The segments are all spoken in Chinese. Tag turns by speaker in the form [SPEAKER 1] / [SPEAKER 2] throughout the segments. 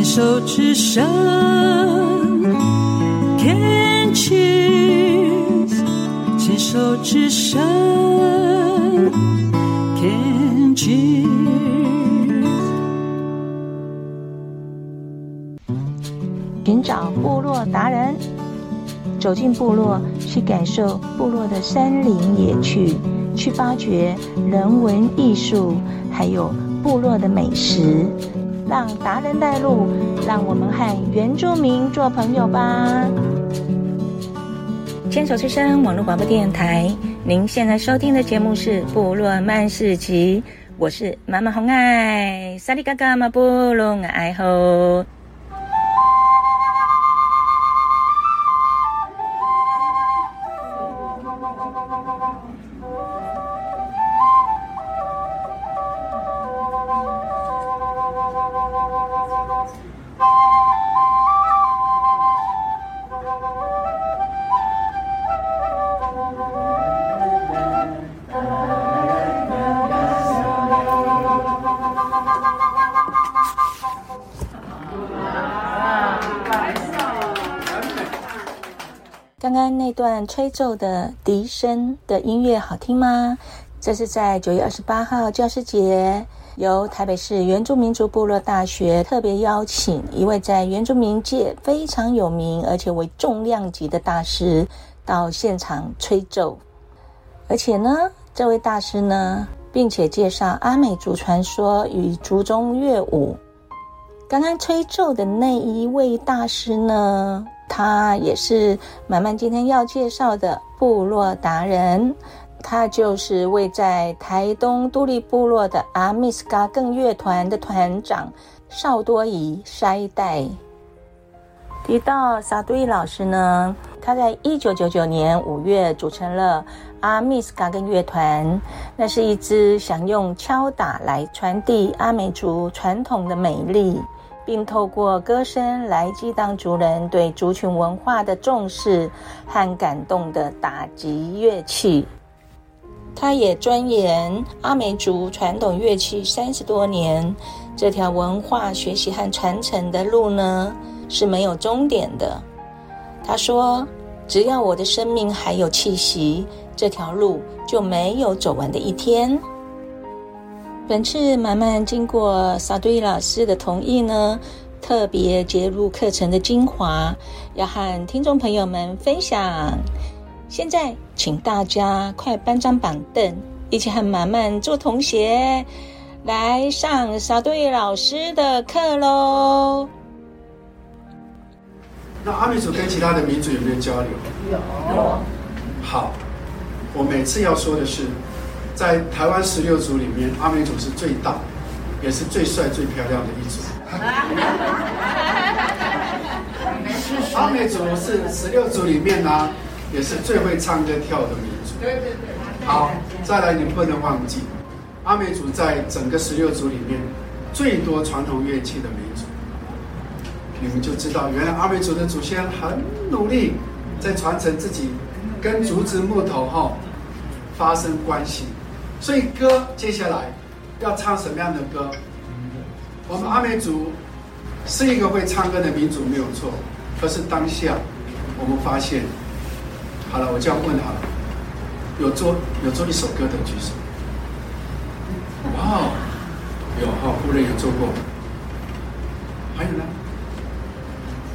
[SPEAKER 1] 牵手之声，Can cheers，牵手之声，Can cheers。
[SPEAKER 2] 寻找部落达人，走进部落，去感受部落的山林野趣，去发掘人文艺术，还有部落的美食。让达人带路，让我们和原住民做朋友吧。牵手之声网络广播电台，您现在收听的节目是《部落曼事集》，我是妈妈红爱，萨利嘎嘎马布隆爱吼。刚刚那段吹奏的笛声的音乐好听吗？这是在九月二十八号教师节，由台北市原住民族部落大学特别邀请一位在原住民界非常有名，而且为重量级的大师到现场吹奏。而且呢，这位大师呢，并且介绍阿美族传说与族中乐舞。刚刚吹奏的那一位大师呢，他也是满满今天要介绍的部落达人，他就是位在台东都立部落的阿米斯嘎更乐团的团长邵多仪筛代。提到邵多仪老师呢，他在一九九九年五月组成了阿米斯嘎更乐团，那是一支想用敲打来传递阿美族传统的美丽。并透过歌声来激荡族人对族群文化的重视和感动的打击乐器。他也钻研阿美族传统乐器三十多年，这条文化学习和传承的路呢，是没有终点的。他说：“只要我的生命还有气息，这条路就没有走完的一天。”本次满满经过萨多伊老师的同意呢，特别节入课程的精华，要和听众朋友们分享。现在，请大家快搬张板凳，一起和满满做同学，来上沙多伊老师的课喽。
[SPEAKER 3] 那阿美族跟其他的民族有没有交流？有。好，我每次要说的是。在台湾十六组里面，阿美族是最大，也是最帅、最漂亮的一组。阿美族是十六族里面呢、啊，也是最会唱歌跳的民族。对对对。好，再来，你们不能忘记，阿美族在整个十六族里面最多传统乐器的民族。你们就知道，原来阿美族的祖先很努力，在传承自己跟竹子木头哈发生关系。所以歌接下来要唱什么样的歌？我们阿美族是一个会唱歌的民族，没有错。可是当下我们发现，好了，我这样问好了，有做有做一首歌的举手。哇，有哈，夫人有做过。还有呢？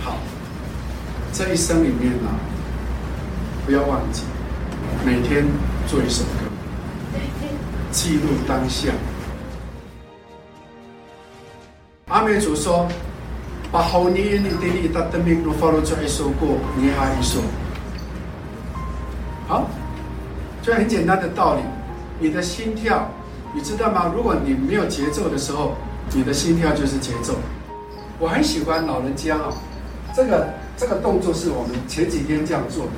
[SPEAKER 3] 好，这一生里面呢，不要忘记每天做一首。记录当下。阿美族说：“把好你你的你的的命都放入这一首歌，你还一首。”好，这很简单的道理。你的心跳，你知道吗？如果你没有节奏的时候，你的心跳就是节奏。我很喜欢老人家啊，这个这个动作是我们前几天这样做的。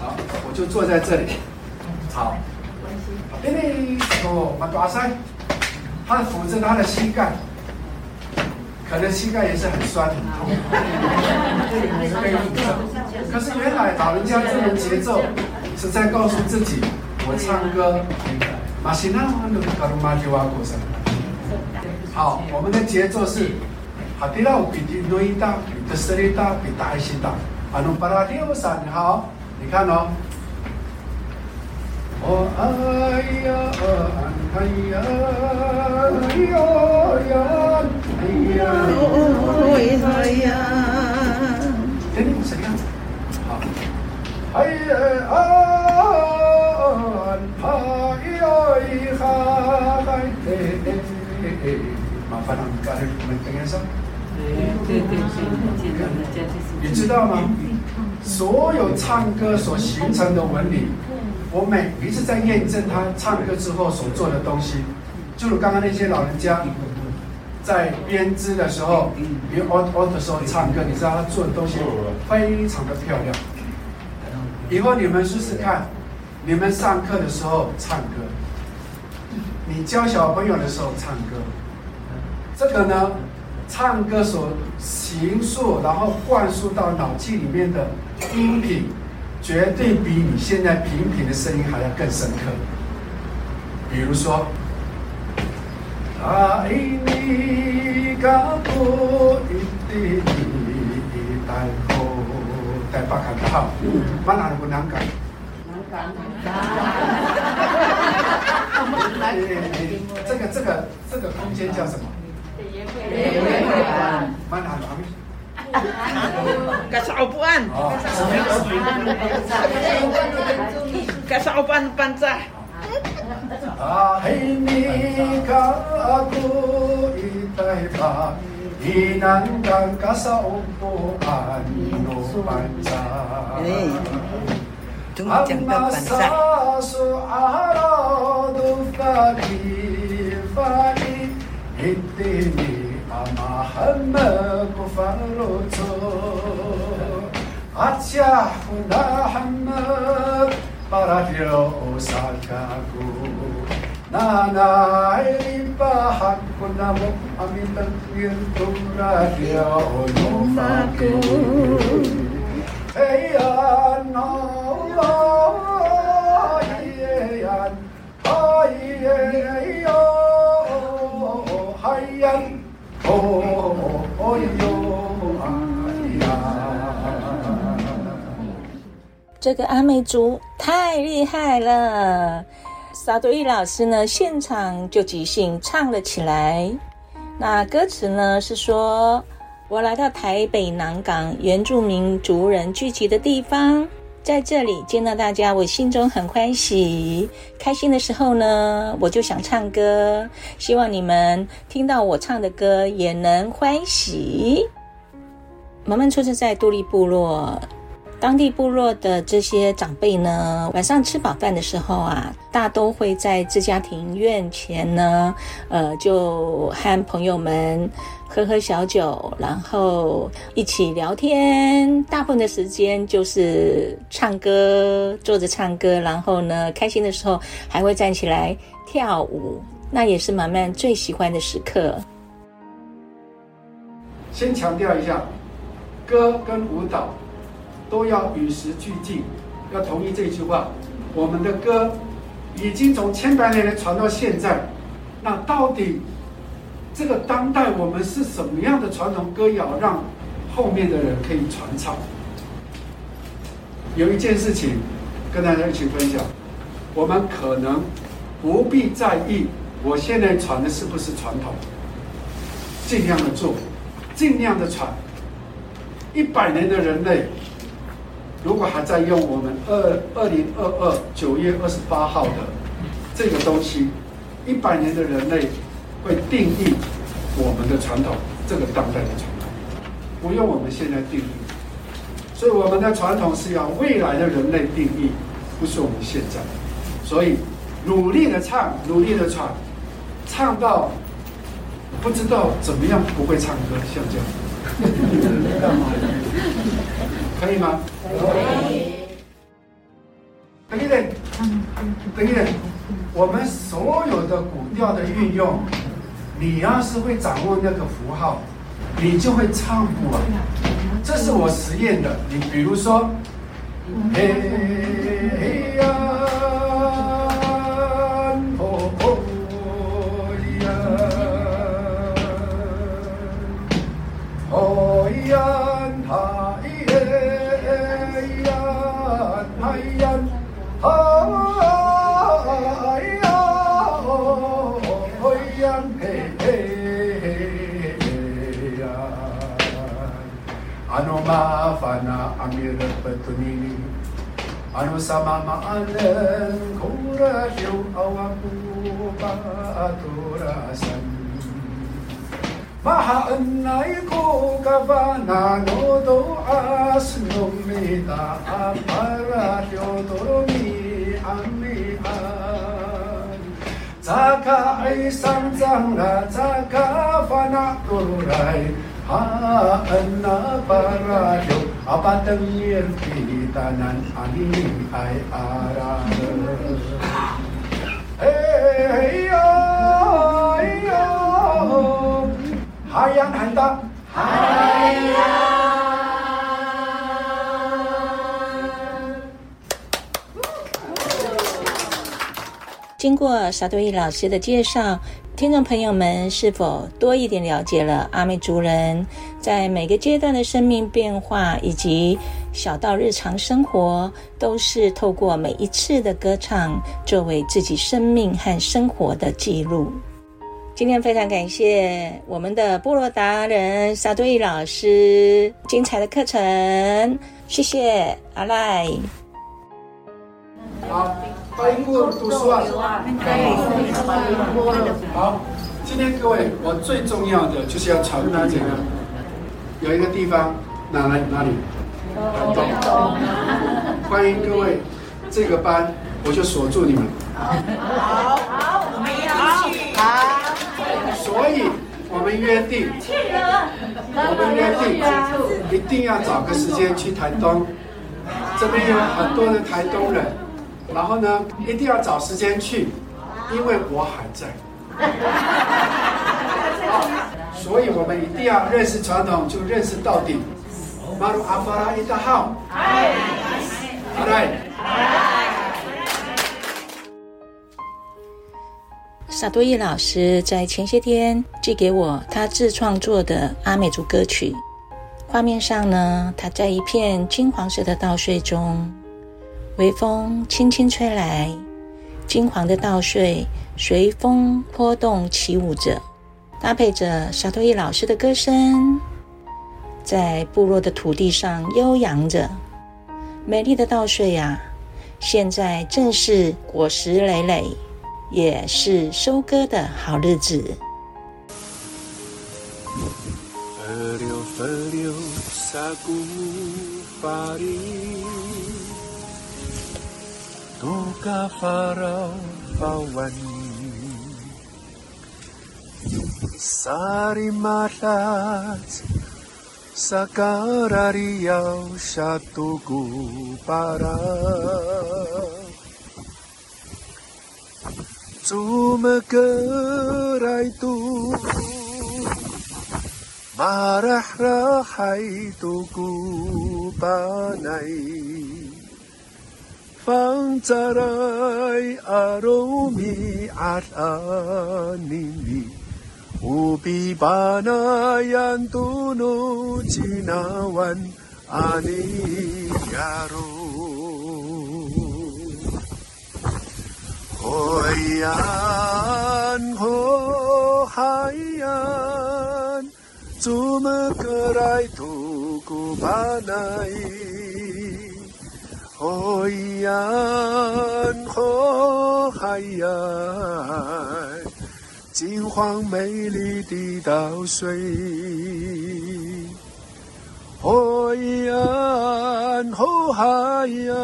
[SPEAKER 3] 好，我就坐在这里。好。哎，哦，马大山，他扶着他的膝盖，可能膝盖也是很酸很痛。可是原来老人家这种节奏是在告诉自己，我唱歌，马西纳马努卡鲁马吉瓦古森。好，我们的节奏是，哈迪拉比迪诺伊达比德斯里达比达西达，阿努巴拉迪欧萨，你好，你看哦。麻烦了，你赶紧我们等一下。对对对，你知道吗？所有唱歌所形成的纹理。我每一次在验证他唱歌之后所做的东西，就如刚刚那些老人家在编织的时候，比如 out out 的时候唱歌，你知道他做的东西非常的漂亮。以后你们试试看，你们上课的时候唱歌，你教小朋友的时候唱歌，这个呢，唱歌所形塑，然后灌输到脑筋里面的音频。绝对比你现在平平的声音还要更深刻。比如说，爱你嘎布伊蒂伊带后带巴卡的好，蛮难的不难讲。难讲难讲。这个这个这个空间叫什么？蛮难 Kasaupuan.
[SPEAKER 4] Kasaupuan pancah. upuan panca.
[SPEAKER 3] Ahay ni ka ako itay pa Inandang ka no pancah. Ang masaso araw do Hindi حما كفر لوتو عتيا حنا حما قرافيو سالكاكو نانا عيبا حقنا مؤمن تنوير تورافيو نوفاكو. ايان الله ايان ايان ايان حيا Oh.
[SPEAKER 2] 这个阿美族太厉害了，萨多伊老师呢，现场就即兴唱了起来。那歌词呢是说：“我来到台北南港原住民族人聚集的地方。”在这里见到大家，我心中很欢喜。开心的时候呢，我就想唱歌。希望你们听到我唱的歌也能欢喜。萌萌出生在杜立部落，当地部落的这些长辈呢，晚上吃饱饭的时候啊，大都会在自家庭院前呢，呃，就和朋友们。喝喝小酒，然后一起聊天。大部分的时间就是唱歌，坐着唱歌。然后呢，开心的时候还会站起来跳舞，那也是马曼最喜欢的时刻。
[SPEAKER 3] 先强调一下，歌跟舞蹈都要与时俱进，要同意这句话。我们的歌已经从千百年来传到现在，那到底？这个当代我们是什么样的传统歌谣，让后面的人可以传唱？有一件事情跟大家一起分享，我们可能不必在意我现在传的是不是传统，尽量的做，尽量的传。一百年的人类，如果还在用我们二二零二二九月二十八号的这个东西，一百年的人类。会定义我们的传统，这个当代的传统，不用我们现在定义，所以我们的传统是要未来的人类定义，不是我们现在。所以努力的唱，努力的传，唱到不知道怎么样不会唱歌，像这样，可以吗？可以。等一等，等一等，我们所有的古调的运用。你要是会掌握那个符号，你就会唱不完。这是我实验的。你比如说，嘿嘿呀，sama maanan kurasyo awakupa aturasan Mahaanay ko ka ba nanodoas Numita aparasyo turmi amian Tsaka ay samsang na tsaka fanakuray Haan na parasyo 阿登耶比达南阿利埃阿拉。
[SPEAKER 2] 哎呀哎呀，哈呀安达，哈呀。经过沙多益老师的介绍，听众朋友们是否多一点了解了阿美族人在每个阶段的生命变化，以及小到日常生活，都是透过每一次的歌唱作为自己生命和生活的记录。今天非常感谢我们的部落达人沙多益老师精彩的课程，谢谢阿赖。
[SPEAKER 3] 好，欢迎过读书啊！好，今天各位，我最重要的就是要传达这个，有一个地方，哪来哪里？东东。欢迎各位，这个班我就锁住你们。好，好，我们一起去。好。所以我们约定，我们约定，一定要找个时间去台东，这边有很多的台东人。然后呢，一定要找时间去，因为我还在。所以我们一定要认识传统，就认识到底。马鲁阿巴拉伊达号，来，
[SPEAKER 2] 沙多伊老师在前些天寄给我他自创作的阿美族歌曲，画面上呢，他在一片金黄色的稻穗中。微风轻轻吹来，金黄的稻穗随风波动起舞着，搭配着沙多益老师的歌声，在部落的土地上悠扬着。美丽的稻穗呀，现在正是果实累累，也是收割的好日子。
[SPEAKER 4] 方扎来阿罗米阿阿尼尼，乌比巴那样都努吉那万阿尼亚罗，海洋和海洋，怎么个来度过巴奈？哦呀，哦海呀，金黄美丽的稻穗。哦呀，哦海呀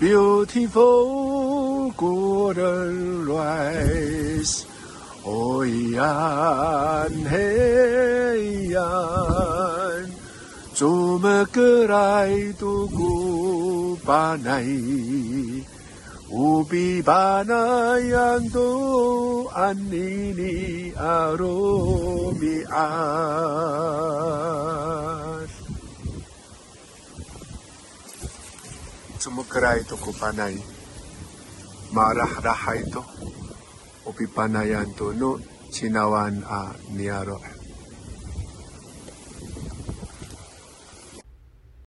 [SPEAKER 4] ，beautiful golden rice。哦呀，嘿呀。怎么个来度过巴奈？乌比巴那样都安妮妮阿罗米亚。怎么个